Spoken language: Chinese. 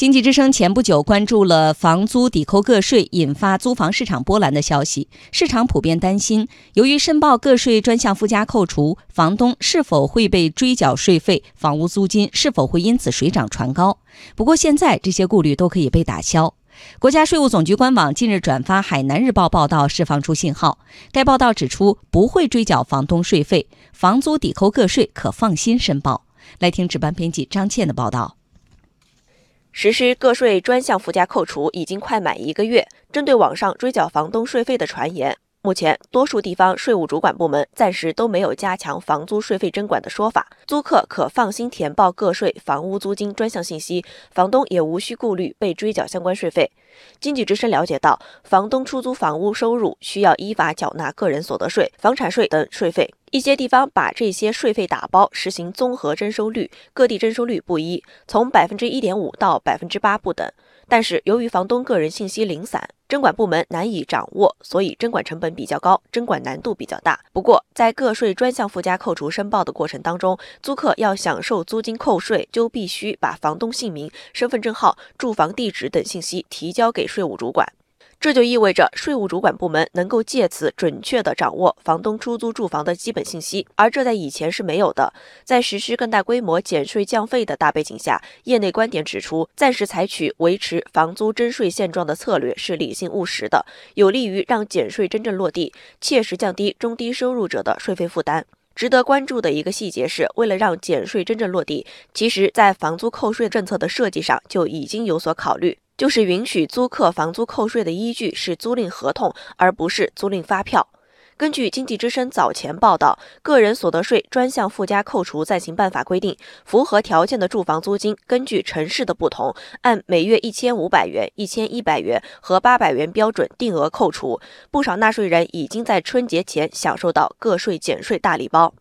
经济之声前不久关注了房租抵扣个税引发租房市场波澜的消息，市场普遍担心，由于申报个税专项附加扣除，房东是否会被追缴税费，房屋租金是否会因此水涨船高。不过现在这些顾虑都可以被打消。国家税务总局官网近日转发《海南日报》报道，释放出信号。该报道指出，不会追缴房东税费，房租抵扣个税可放心申报。来听值班编辑张倩的报道。实施个税专项附加扣除已经快满一个月，针对网上追缴房东税费的传言，目前多数地方税务主管部门暂时都没有加强房租税费征管的说法，租客可放心填报个税房屋租金专项信息，房东也无需顾虑被追缴相关税费。经济之声了解到，房东出租房屋收入需要依法缴纳个人所得税、房产税等税费。一些地方把这些税费打包，实行综合征收率，各地征收率不一，从百分之一点五到百分之八不等。但是由于房东个人信息零散，征管部门难以掌握，所以征管成本比较高，征管难度比较大。不过，在个税专项附加扣除申报的过程当中，租客要享受租金扣税，就必须把房东姓名、身份证号、住房地址等信息提交给税务主管。这就意味着税务主管部门能够借此准确地掌握房东出租住房的基本信息，而这在以前是没有的。在实施更大规模减税降费的大背景下，业内观点指出，暂时采取维持房租征税现状的策略是理性务实的，有利于让减税真正落地，切实降低中低收入者的税费负担。值得关注的一个细节是，为了让减税真正落地，其实在房租扣税政策的设计上就已经有所考虑。就是允许租客房租扣税的依据是租赁合同，而不是租赁发票。根据经济之声早前报道，个人所得税专项附加扣除暂行办法规定，符合条件的住房租金，根据城市的不同，按每月一千五百元、一千一百元和八百元标准定额扣除。不少纳税人已经在春节前享受到个税减税大礼包。